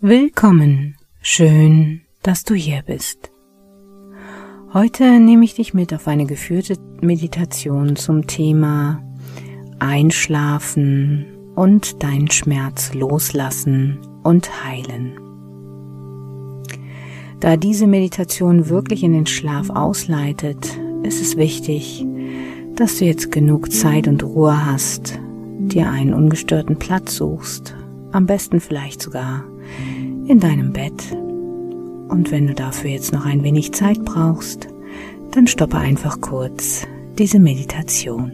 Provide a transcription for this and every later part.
Willkommen, schön, dass du hier bist. Heute nehme ich dich mit auf eine geführte Meditation zum Thema Einschlafen und deinen Schmerz loslassen und heilen. Da diese Meditation wirklich in den Schlaf ausleitet, ist es wichtig, dass du jetzt genug Zeit und Ruhe hast, dir einen ungestörten Platz suchst, am besten vielleicht sogar in deinem Bett. Und wenn du dafür jetzt noch ein wenig Zeit brauchst, dann stoppe einfach kurz diese Meditation.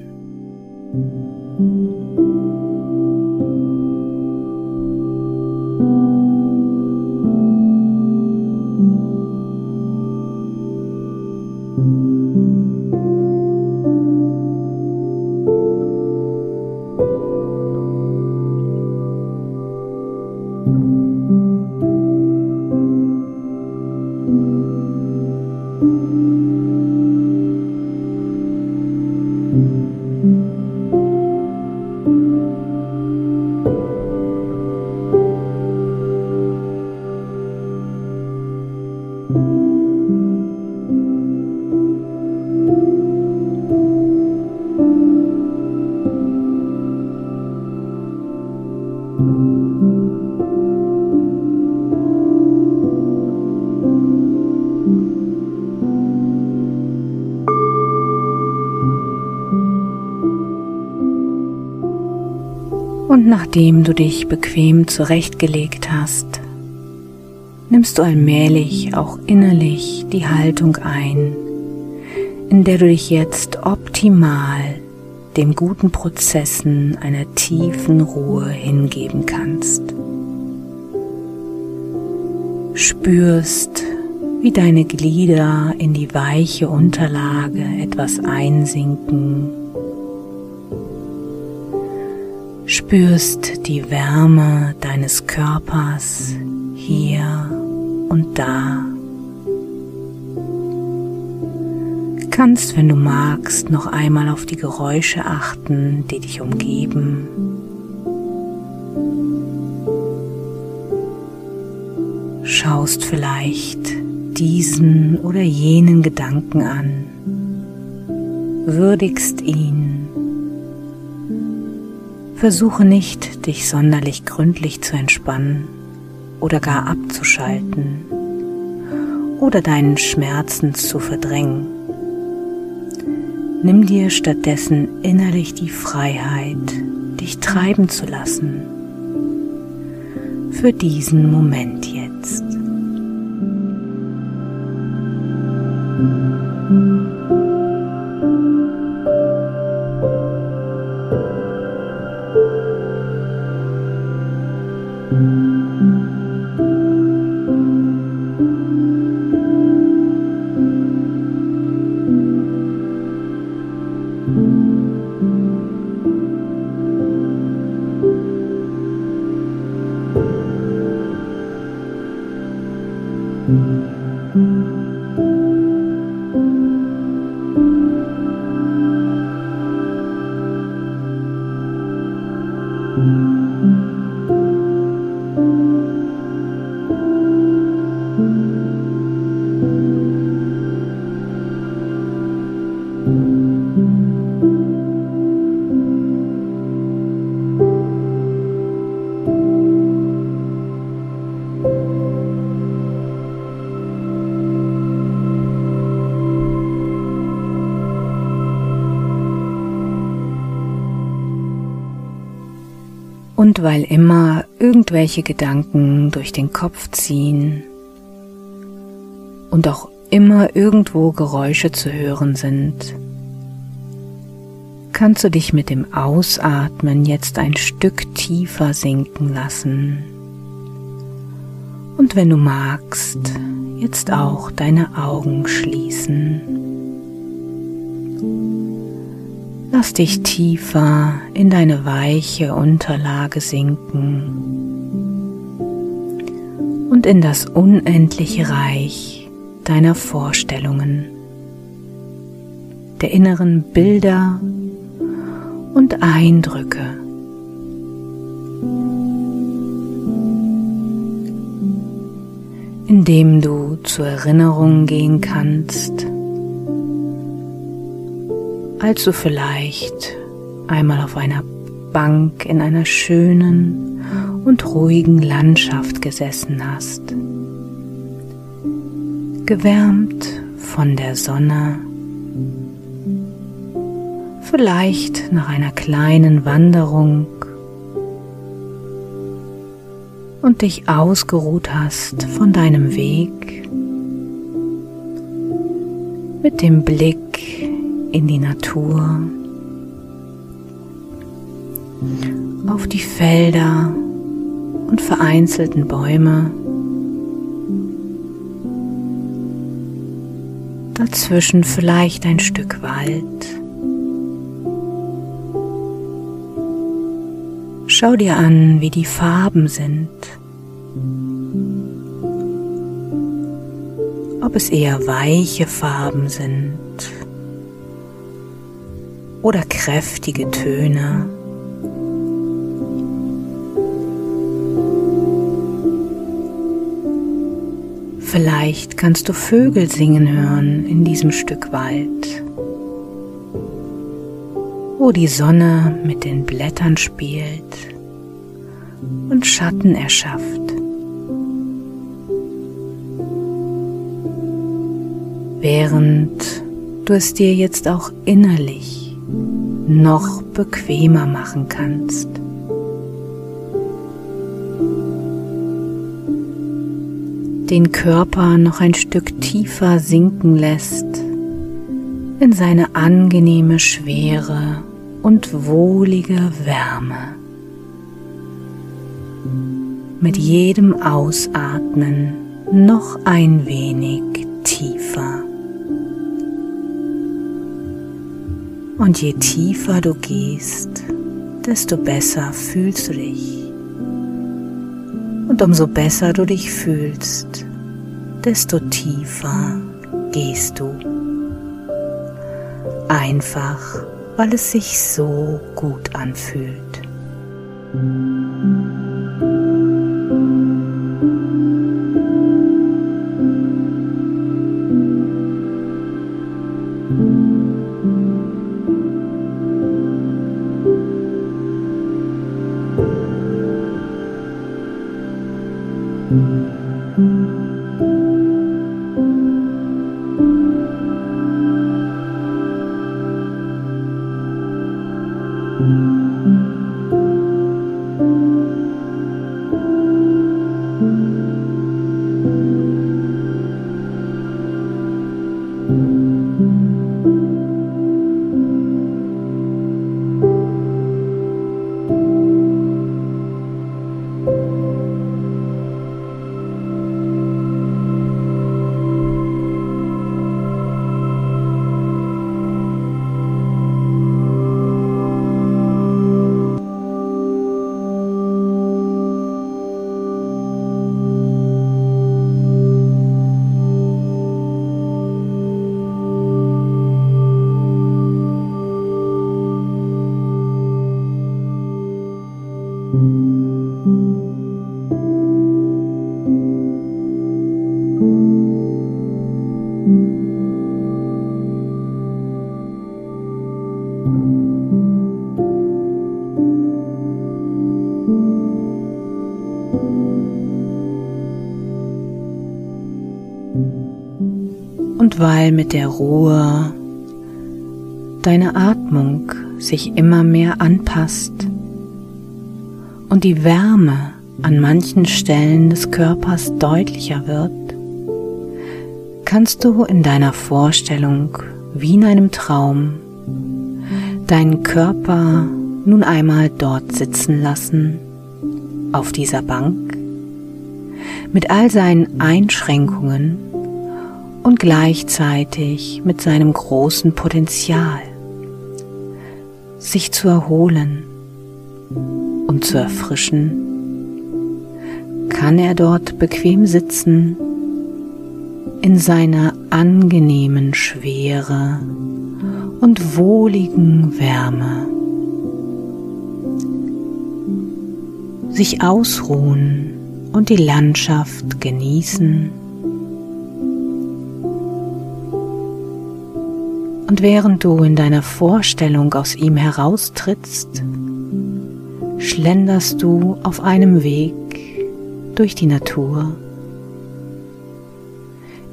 Und nachdem du dich bequem zurechtgelegt hast, nimmst du allmählich auch innerlich die Haltung ein, in der du dich jetzt optimal den guten Prozessen einer tiefen Ruhe hingeben kannst. Spürst, wie deine Glieder in die weiche Unterlage etwas einsinken spürst die Wärme deines Körpers hier und da. Kannst, wenn du magst, noch einmal auf die Geräusche achten, die dich umgeben. Schaust vielleicht diesen oder jenen Gedanken an, würdigst ihn Versuche nicht, dich sonderlich gründlich zu entspannen oder gar abzuschalten oder deinen Schmerzen zu verdrängen. Nimm dir stattdessen innerlich die Freiheit, dich treiben zu lassen für diesen Moment jetzt. Weil immer irgendwelche Gedanken durch den Kopf ziehen und auch immer irgendwo Geräusche zu hören sind, kannst du dich mit dem Ausatmen jetzt ein Stück tiefer sinken lassen. Und wenn du magst, jetzt auch deine Augen schließen. Lass dich tiefer in deine weiche Unterlage sinken und in das unendliche Reich deiner Vorstellungen, der inneren Bilder und Eindrücke. indem du zur Erinnerung gehen kannst, als du vielleicht einmal auf einer Bank in einer schönen und ruhigen Landschaft gesessen hast, gewärmt von der Sonne, vielleicht nach einer kleinen Wanderung. Und dich ausgeruht hast von deinem Weg. Mit dem Blick in die Natur, auf die Felder und vereinzelten Bäume, dazwischen vielleicht ein Stück Wald. Schau dir an, wie die Farben sind. Ob es eher weiche Farben sind oder kräftige Töne. Vielleicht kannst du Vögel singen hören in diesem Stück Wald wo die Sonne mit den Blättern spielt und Schatten erschafft. Während du es dir jetzt auch innerlich noch bequemer machen kannst. Den Körper noch ein Stück tiefer sinken lässt in seine angenehme Schwere und wohlige Wärme. Mit jedem Ausatmen noch ein wenig Und je tiefer du gehst, desto besser fühlst du dich. Und umso besser du dich fühlst, desto tiefer gehst du. Einfach weil es sich so gut anfühlt. Weil mit der Ruhe deine Atmung sich immer mehr anpasst und die Wärme an manchen Stellen des Körpers deutlicher wird, kannst du in deiner Vorstellung wie in einem Traum deinen Körper nun einmal dort sitzen lassen, auf dieser Bank, mit all seinen Einschränkungen und gleichzeitig mit seinem großen Potenzial, sich zu erholen und zu erfrischen, kann er dort bequem sitzen in seiner angenehmen Schwere und wohligen Wärme. Sich ausruhen und die Landschaft genießen Und während du in deiner Vorstellung aus ihm heraustrittst, schlenderst du auf einem Weg durch die Natur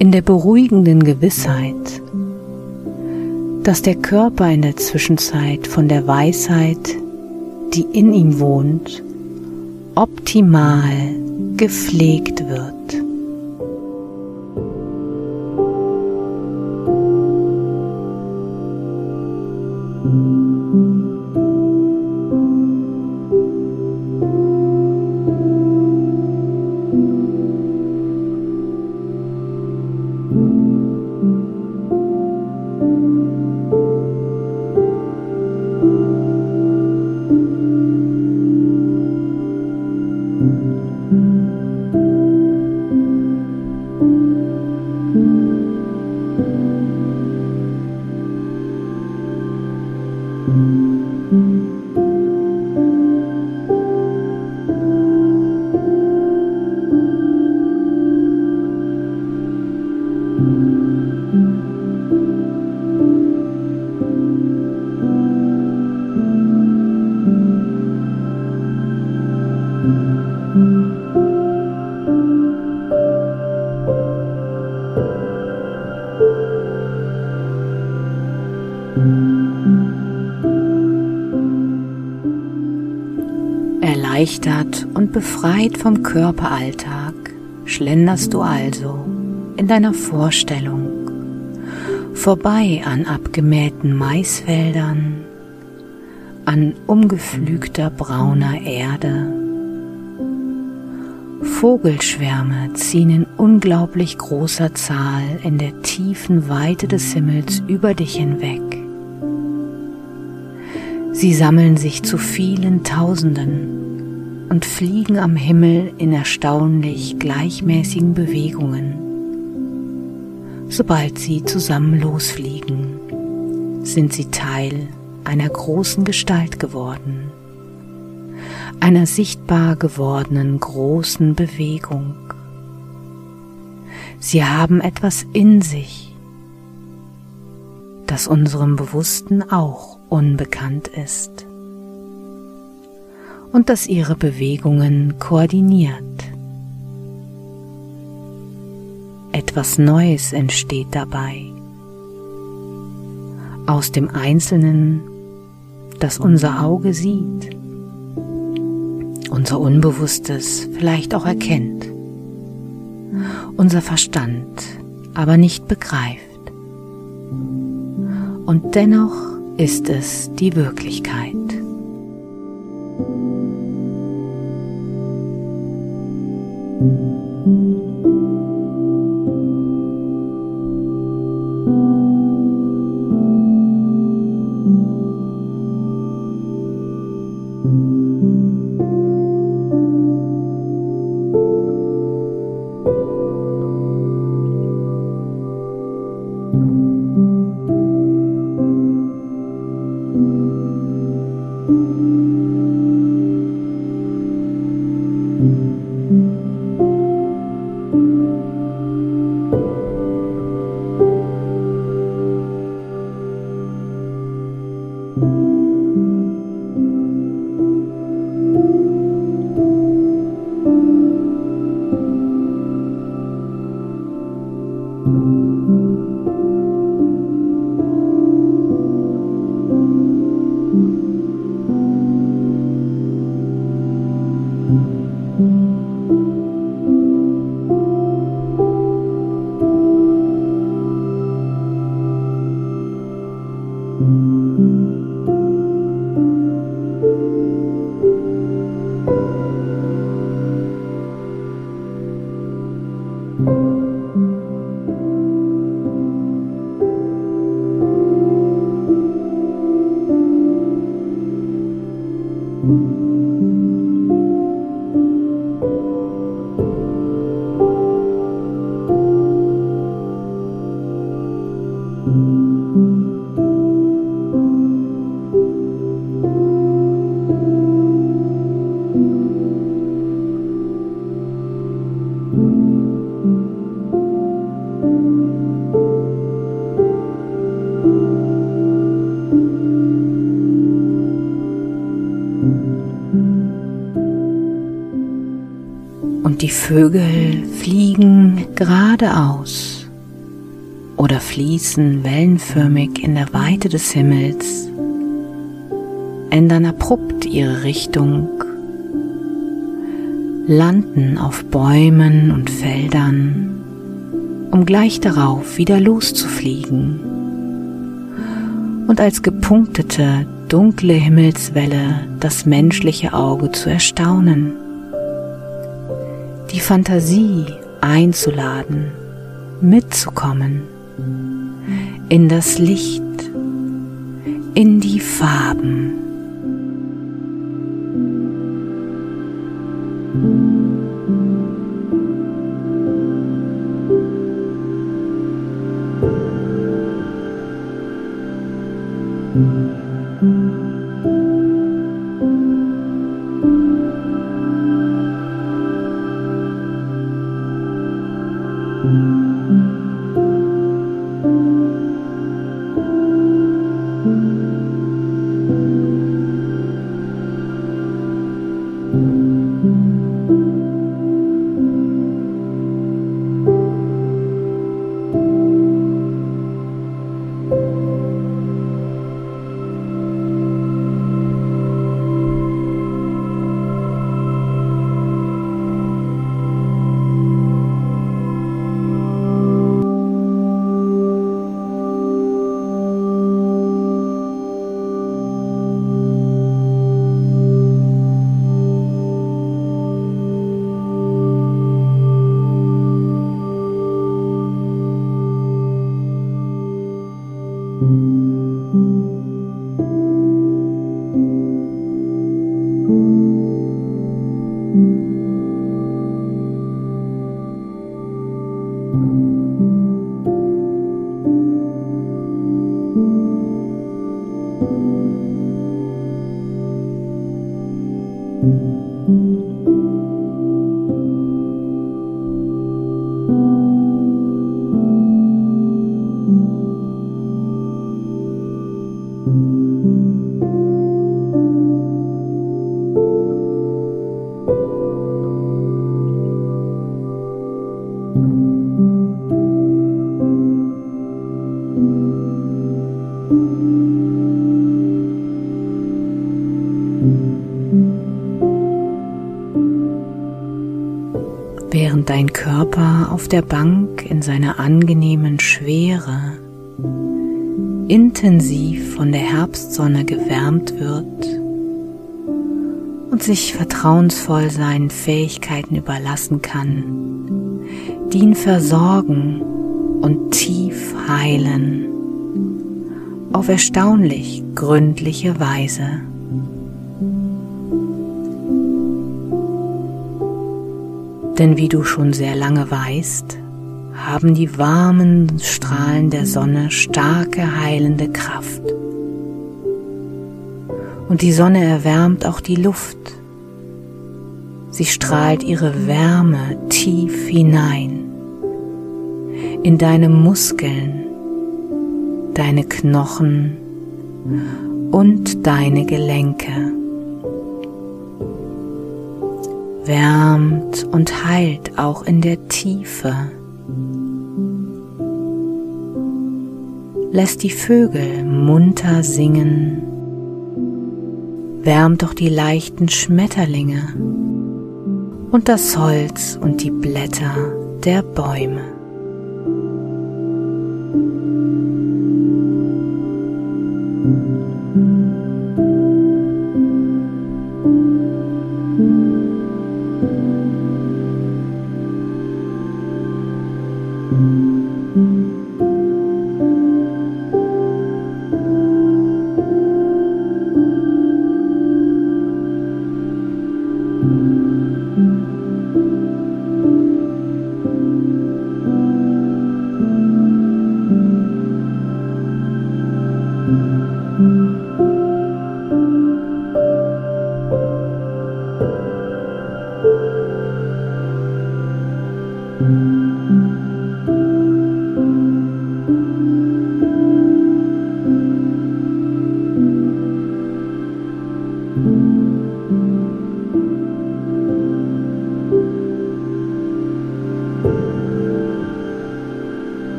in der beruhigenden Gewissheit, dass der Körper in der Zwischenzeit von der Weisheit, die in ihm wohnt, optimal gepflegt wird. Befreit vom Körperalltag schlenderst du also in deiner Vorstellung vorbei an abgemähten Maisfeldern, an umgepflügter brauner Erde. Vogelschwärme ziehen in unglaublich großer Zahl in der tiefen Weite des Himmels über dich hinweg. Sie sammeln sich zu vielen Tausenden und fliegen am Himmel in erstaunlich gleichmäßigen Bewegungen. Sobald sie zusammen losfliegen, sind sie Teil einer großen Gestalt geworden, einer sichtbar gewordenen großen Bewegung. Sie haben etwas in sich, das unserem Bewussten auch unbekannt ist und das ihre Bewegungen koordiniert. Etwas Neues entsteht dabei. Aus dem Einzelnen, das unser Auge sieht, unser Unbewusstes vielleicht auch erkennt, unser Verstand aber nicht begreift. Und dennoch ist es die Wirklichkeit. die Vögel fliegen geradeaus oder fließen wellenförmig in der Weite des Himmels, ändern abrupt ihre Richtung, landen auf Bäumen und Feldern, um gleich darauf wieder loszufliegen. Und als gepunktete, dunkle Himmelswelle das menschliche Auge zu erstaunen die Fantasie einzuladen, mitzukommen in das Licht, in die Farben. Auf der Bank in seiner angenehmen Schwere intensiv von der Herbstsonne gewärmt wird und sich vertrauensvoll seinen Fähigkeiten überlassen kann, die ihn versorgen und tief heilen auf erstaunlich gründliche Weise. Denn wie du schon sehr lange weißt, haben die warmen Strahlen der Sonne starke heilende Kraft. Und die Sonne erwärmt auch die Luft. Sie strahlt ihre Wärme tief hinein in deine Muskeln, deine Knochen und deine Gelenke. Wärmt und heilt auch in der Tiefe. Lässt die Vögel munter singen, wärmt doch die leichten Schmetterlinge und das Holz und die Blätter der Bäume.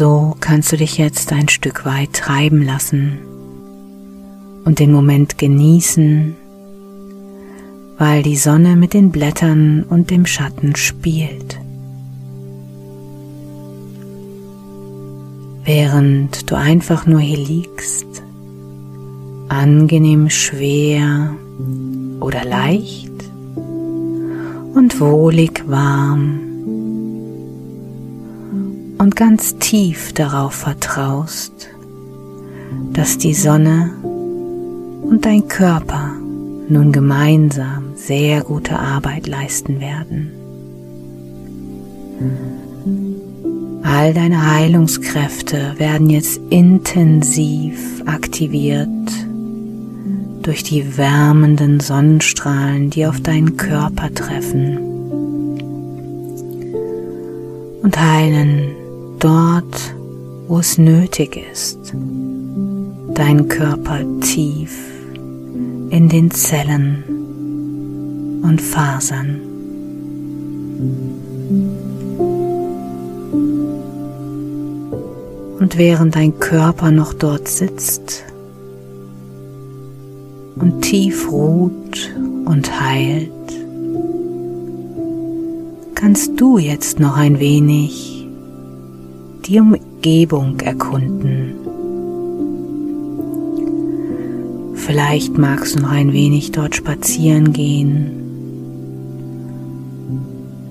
so kannst du dich jetzt ein Stück weit treiben lassen und den Moment genießen, weil die Sonne mit den Blättern und dem Schatten spielt. Während du einfach nur hier liegst, angenehm schwer oder leicht und wohlig warm ganz tief darauf vertraust, dass die Sonne und dein Körper nun gemeinsam sehr gute Arbeit leisten werden. All deine Heilungskräfte werden jetzt intensiv aktiviert durch die wärmenden Sonnenstrahlen, die auf deinen Körper treffen und heilen dort, wo es nötig ist, dein Körper tief in den Zellen und Fasern. Und während dein Körper noch dort sitzt und tief ruht und heilt, kannst du jetzt noch ein wenig die Umgebung erkunden. Vielleicht magst du noch ein wenig dort spazieren gehen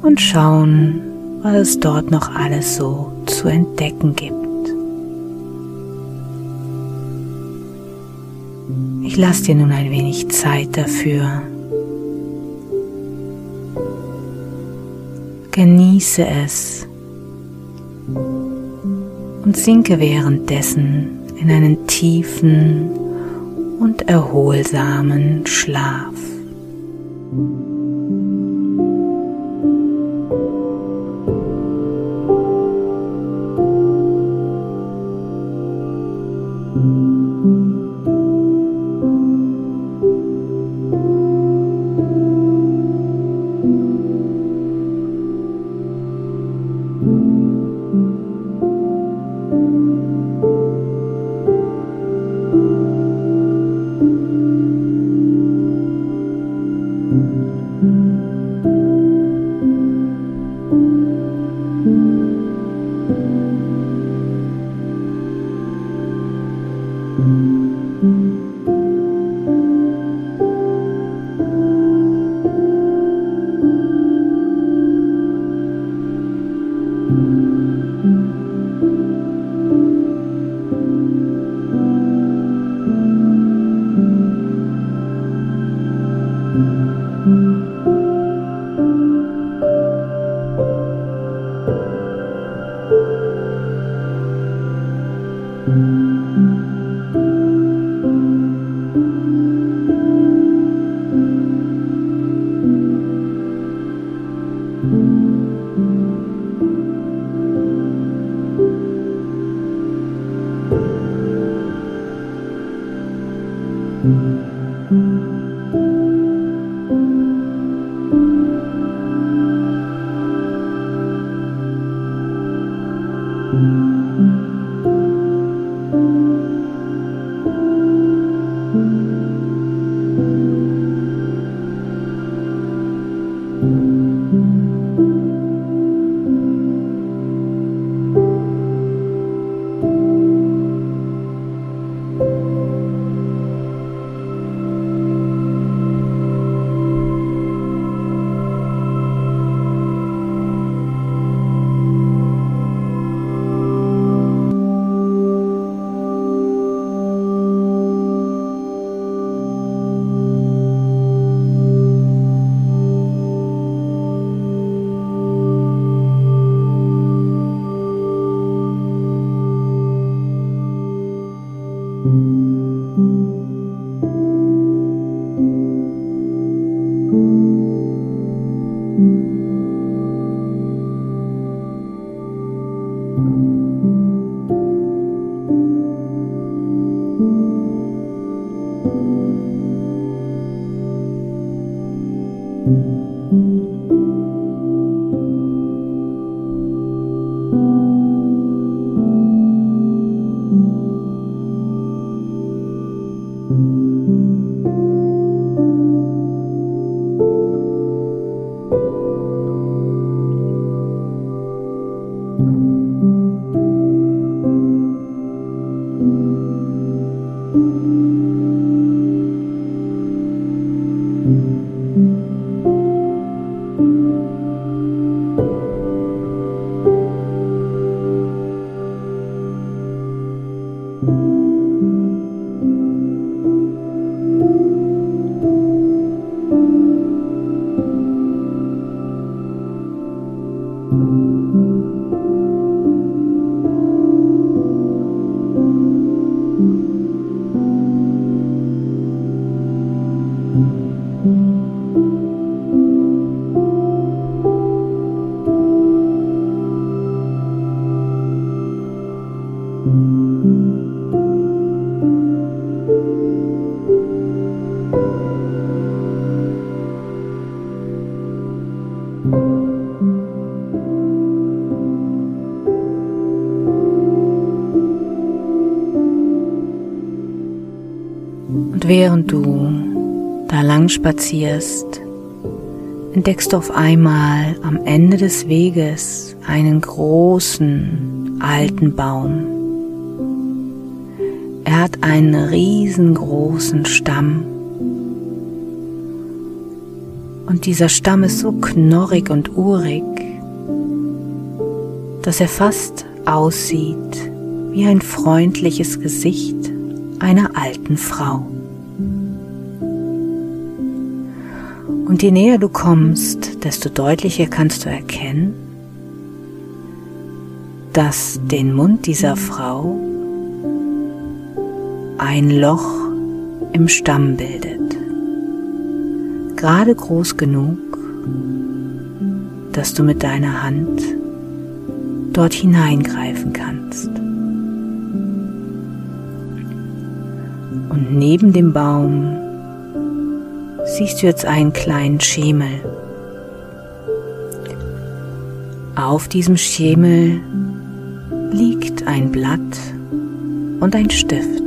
und schauen, was es dort noch alles so zu entdecken gibt. Ich lasse dir nun ein wenig Zeit dafür. Genieße es und sinke währenddessen in einen tiefen und erholsamen Schlaf. Während du da lang spazierst, entdeckst du auf einmal am Ende des Weges einen großen alten Baum. Er hat einen riesengroßen Stamm. Und dieser Stamm ist so knorrig und urig, dass er fast aussieht wie ein freundliches Gesicht einer alten Frau. Und je näher du kommst, desto deutlicher kannst du erkennen, dass den Mund dieser Frau ein Loch im Stamm bildet, gerade groß genug, dass du mit deiner Hand dort hineingreifen kannst. Und neben dem Baum siehst du jetzt einen kleinen Schemel. Auf diesem Schemel liegt ein Blatt und ein Stift.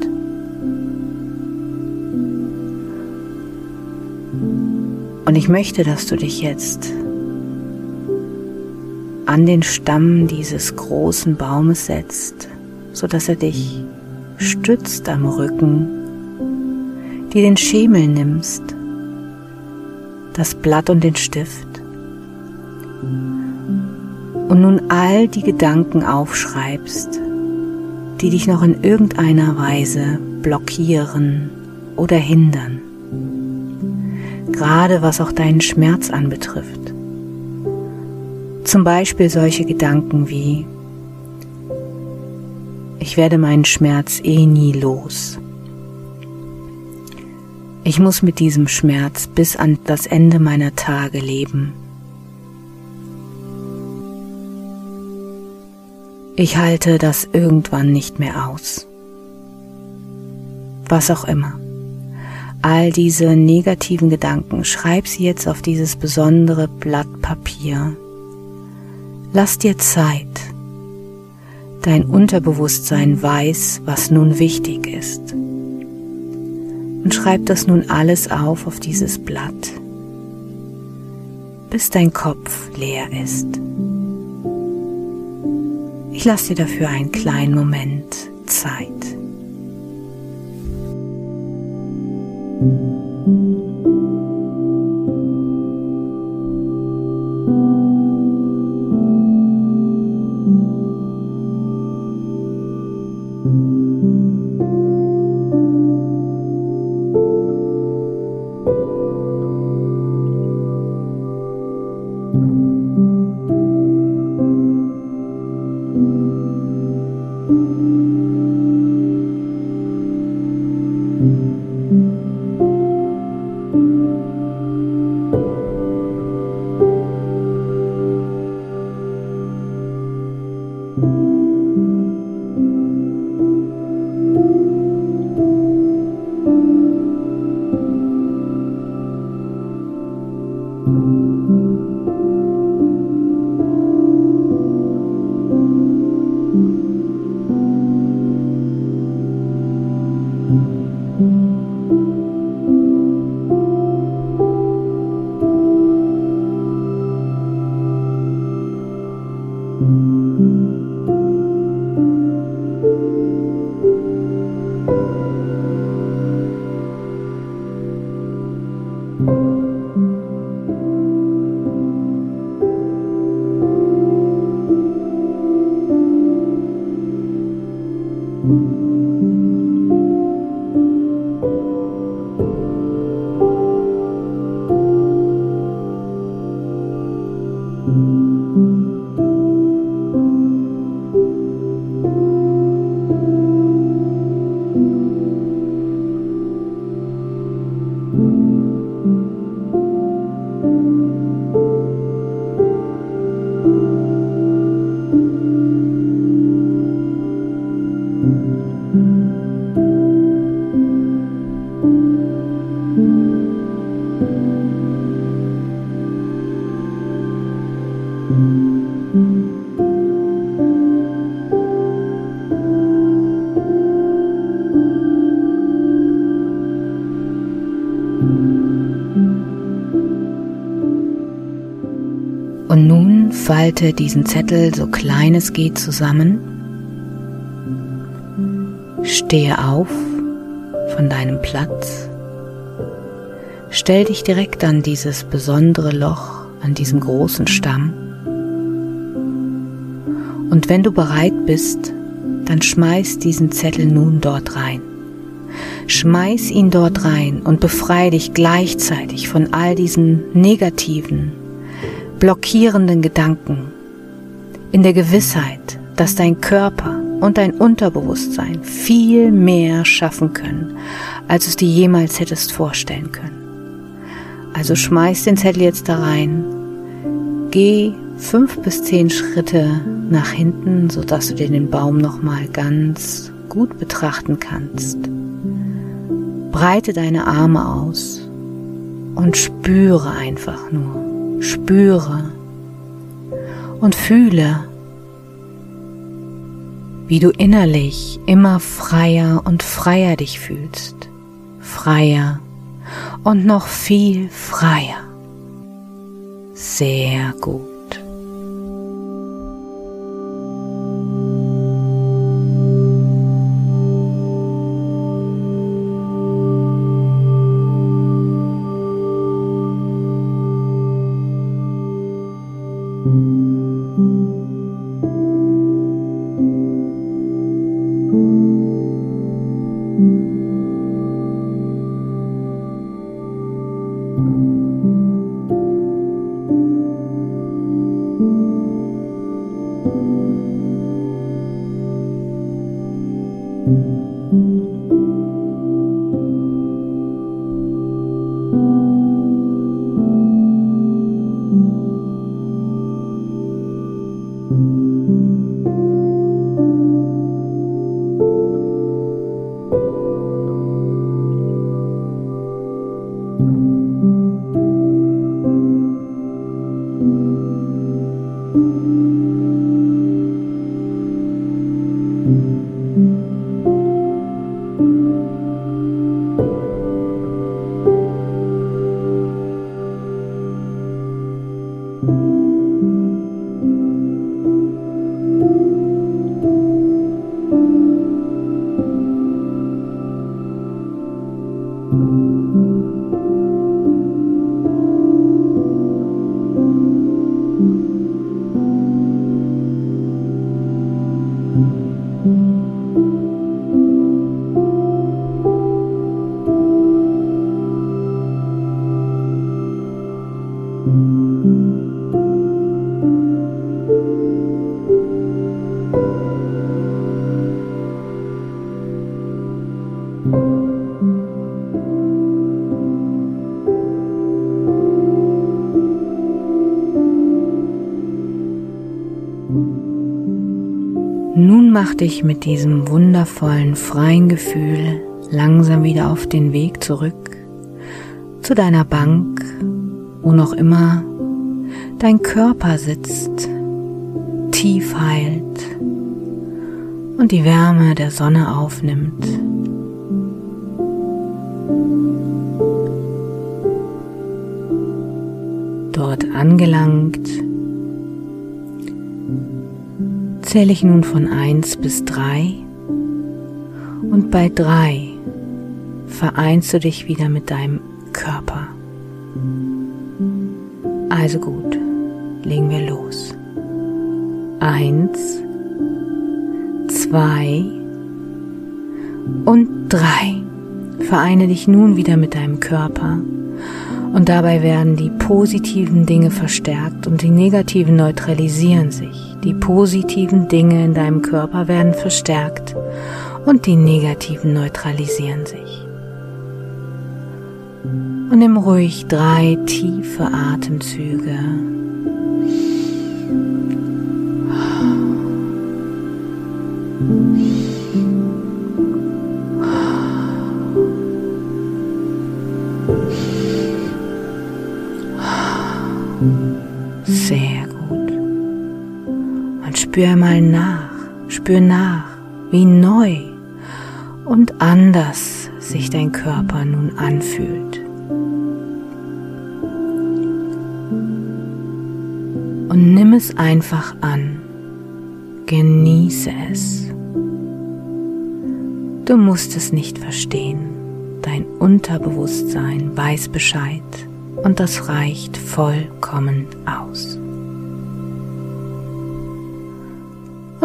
Und ich möchte, dass du dich jetzt an den Stamm dieses großen Baumes setzt, so dass er dich stützt am Rücken, dir den Schemel nimmst, das Blatt und den Stift und nun all die Gedanken aufschreibst, die dich noch in irgendeiner Weise blockieren oder hindern, gerade was auch deinen Schmerz anbetrifft. Zum Beispiel solche Gedanken wie, ich werde meinen Schmerz eh nie los. Ich muss mit diesem Schmerz bis an das Ende meiner Tage leben. Ich halte das irgendwann nicht mehr aus. Was auch immer. All diese negativen Gedanken, schreib sie jetzt auf dieses besondere Blatt Papier. Lass dir Zeit. Dein Unterbewusstsein weiß, was nun wichtig ist. Und schreib das nun alles auf auf dieses Blatt, bis dein Kopf leer ist. Ich lasse dir dafür einen kleinen Moment Zeit. Falte diesen Zettel so klein es geht zusammen. Stehe auf von deinem Platz. Stell dich direkt an dieses besondere Loch, an diesem großen Stamm. Und wenn du bereit bist, dann schmeiß diesen Zettel nun dort rein. Schmeiß ihn dort rein und befreie dich gleichzeitig von all diesen negativen, blockierenden Gedanken in der Gewissheit, dass dein Körper und dein Unterbewusstsein viel mehr schaffen können, als es dir jemals hättest vorstellen können. Also schmeiß den Zettel jetzt da rein, geh fünf bis zehn Schritte nach hinten, sodass du dir den Baum nochmal ganz gut betrachten kannst. Breite deine Arme aus und spüre einfach nur. Spüre und fühle, wie du innerlich immer freier und freier dich fühlst. Freier und noch viel freier. Sehr gut. Mach dich mit diesem wundervollen, freien Gefühl langsam wieder auf den Weg zurück zu deiner Bank, wo noch immer dein Körper sitzt, tief heilt und die Wärme der Sonne aufnimmt. Dort angelangt, zähle ich nun von 1 bis 3 und bei 3 vereinst du dich wieder mit deinem Körper. Also gut, legen wir los. 1, 2 und 3. Vereine dich nun wieder mit deinem Körper und dabei werden die positiven Dinge verstärkt und die negativen neutralisieren sich. Die positiven Dinge in deinem Körper werden verstärkt und die negativen neutralisieren sich. Und nimm ruhig drei tiefe Atemzüge. Spür nach, wie neu und anders sich dein Körper nun anfühlt. und nimm es einfach an. Genieße es. Du musst es nicht verstehen. Dein Unterbewusstsein weiß Bescheid und das reicht vollkommen aus.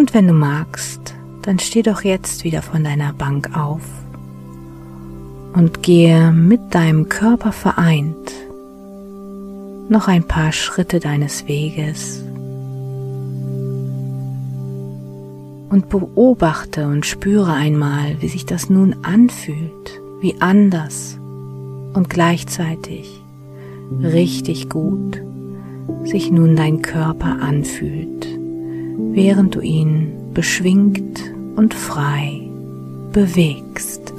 Und wenn du magst, dann steh doch jetzt wieder von deiner Bank auf und gehe mit deinem Körper vereint noch ein paar Schritte deines Weges und beobachte und spüre einmal, wie sich das nun anfühlt, wie anders und gleichzeitig richtig gut sich nun dein Körper anfühlt, während du ihn beschwingt und frei bewegst.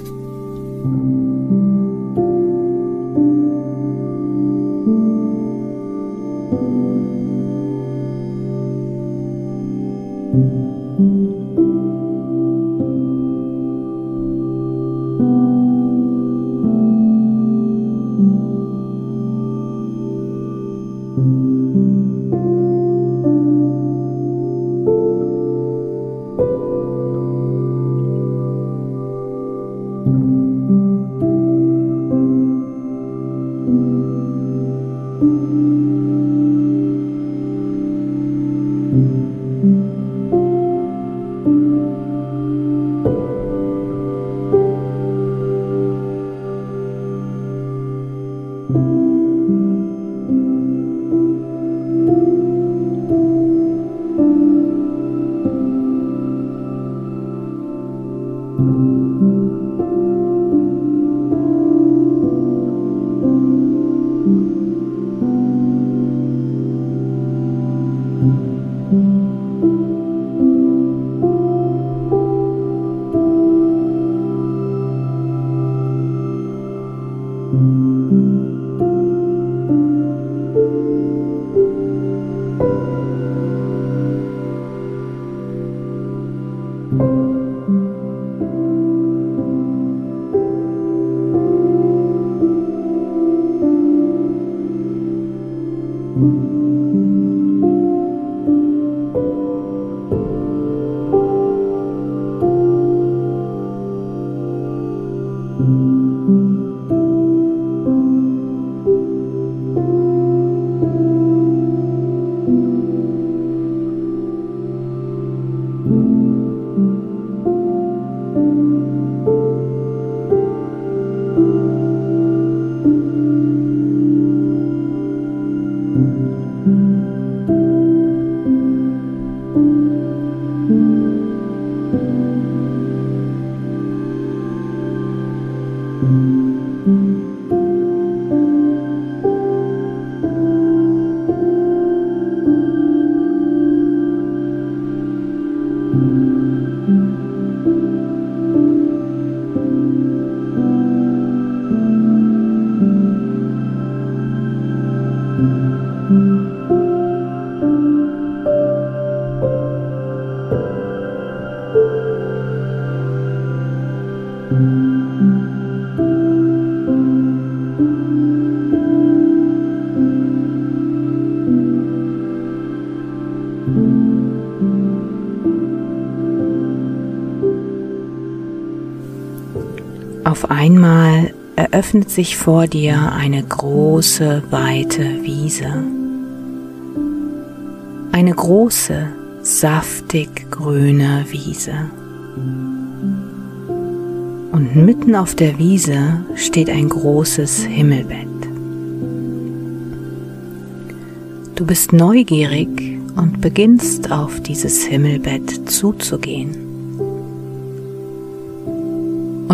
Eröffnet sich vor dir eine große, weite Wiese. Eine große, saftig grüne Wiese. Und mitten auf der Wiese steht ein großes Himmelbett. Du bist neugierig und beginnst auf dieses Himmelbett zuzugehen.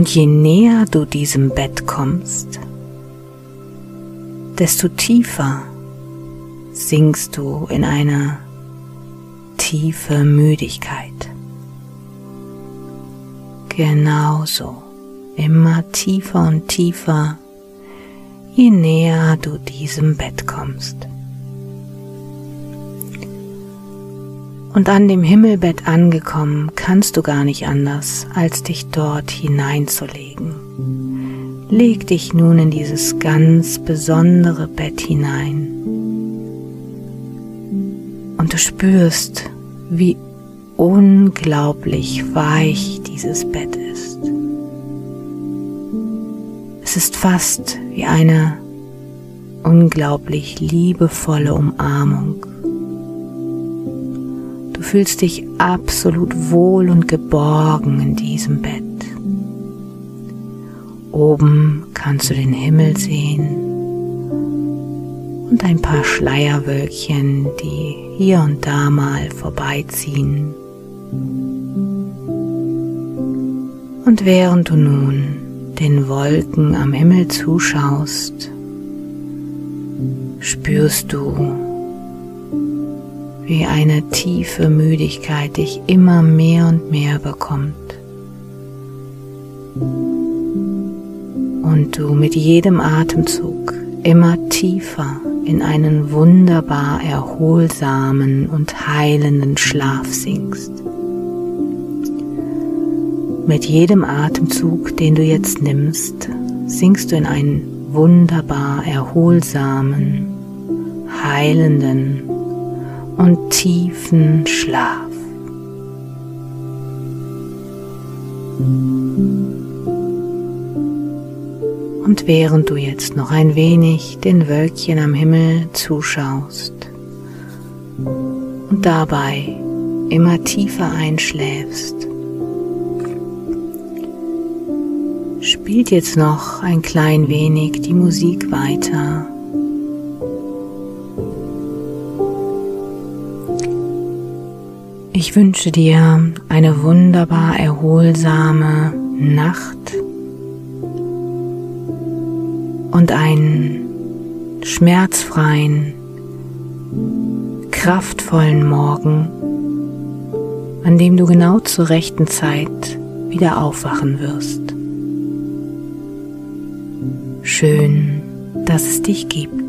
Und je näher du diesem Bett kommst, desto tiefer sinkst du in eine tiefe Müdigkeit. Genauso, immer tiefer und tiefer, je näher du diesem Bett kommst. Und an dem Himmelbett angekommen, kannst du gar nicht anders, als dich dort hineinzulegen. Leg dich nun in dieses ganz besondere Bett hinein. Und du spürst, wie unglaublich weich dieses Bett ist. Es ist fast wie eine unglaublich liebevolle Umarmung. Fühlst dich absolut wohl und geborgen in diesem Bett. Oben kannst du den Himmel sehen und ein paar Schleierwölkchen, die hier und da mal vorbeiziehen. Und während du nun den Wolken am Himmel zuschaust, spürst du, wie eine tiefe Müdigkeit dich immer mehr und mehr bekommt. Und du mit jedem Atemzug immer tiefer in einen wunderbar erholsamen und heilenden Schlaf sinkst. Mit jedem Atemzug, den du jetzt nimmst, sinkst du in einen wunderbar erholsamen, heilenden tiefen Schlaf. Und während du jetzt noch ein wenig den Wölkchen am Himmel zuschaust und dabei immer tiefer einschläfst, spielt jetzt noch ein klein wenig die Musik weiter. Ich wünsche dir eine wunderbar erholsame Nacht und einen schmerzfreien, kraftvollen Morgen, an dem du genau zur rechten Zeit wieder aufwachen wirst. Schön, dass es dich gibt.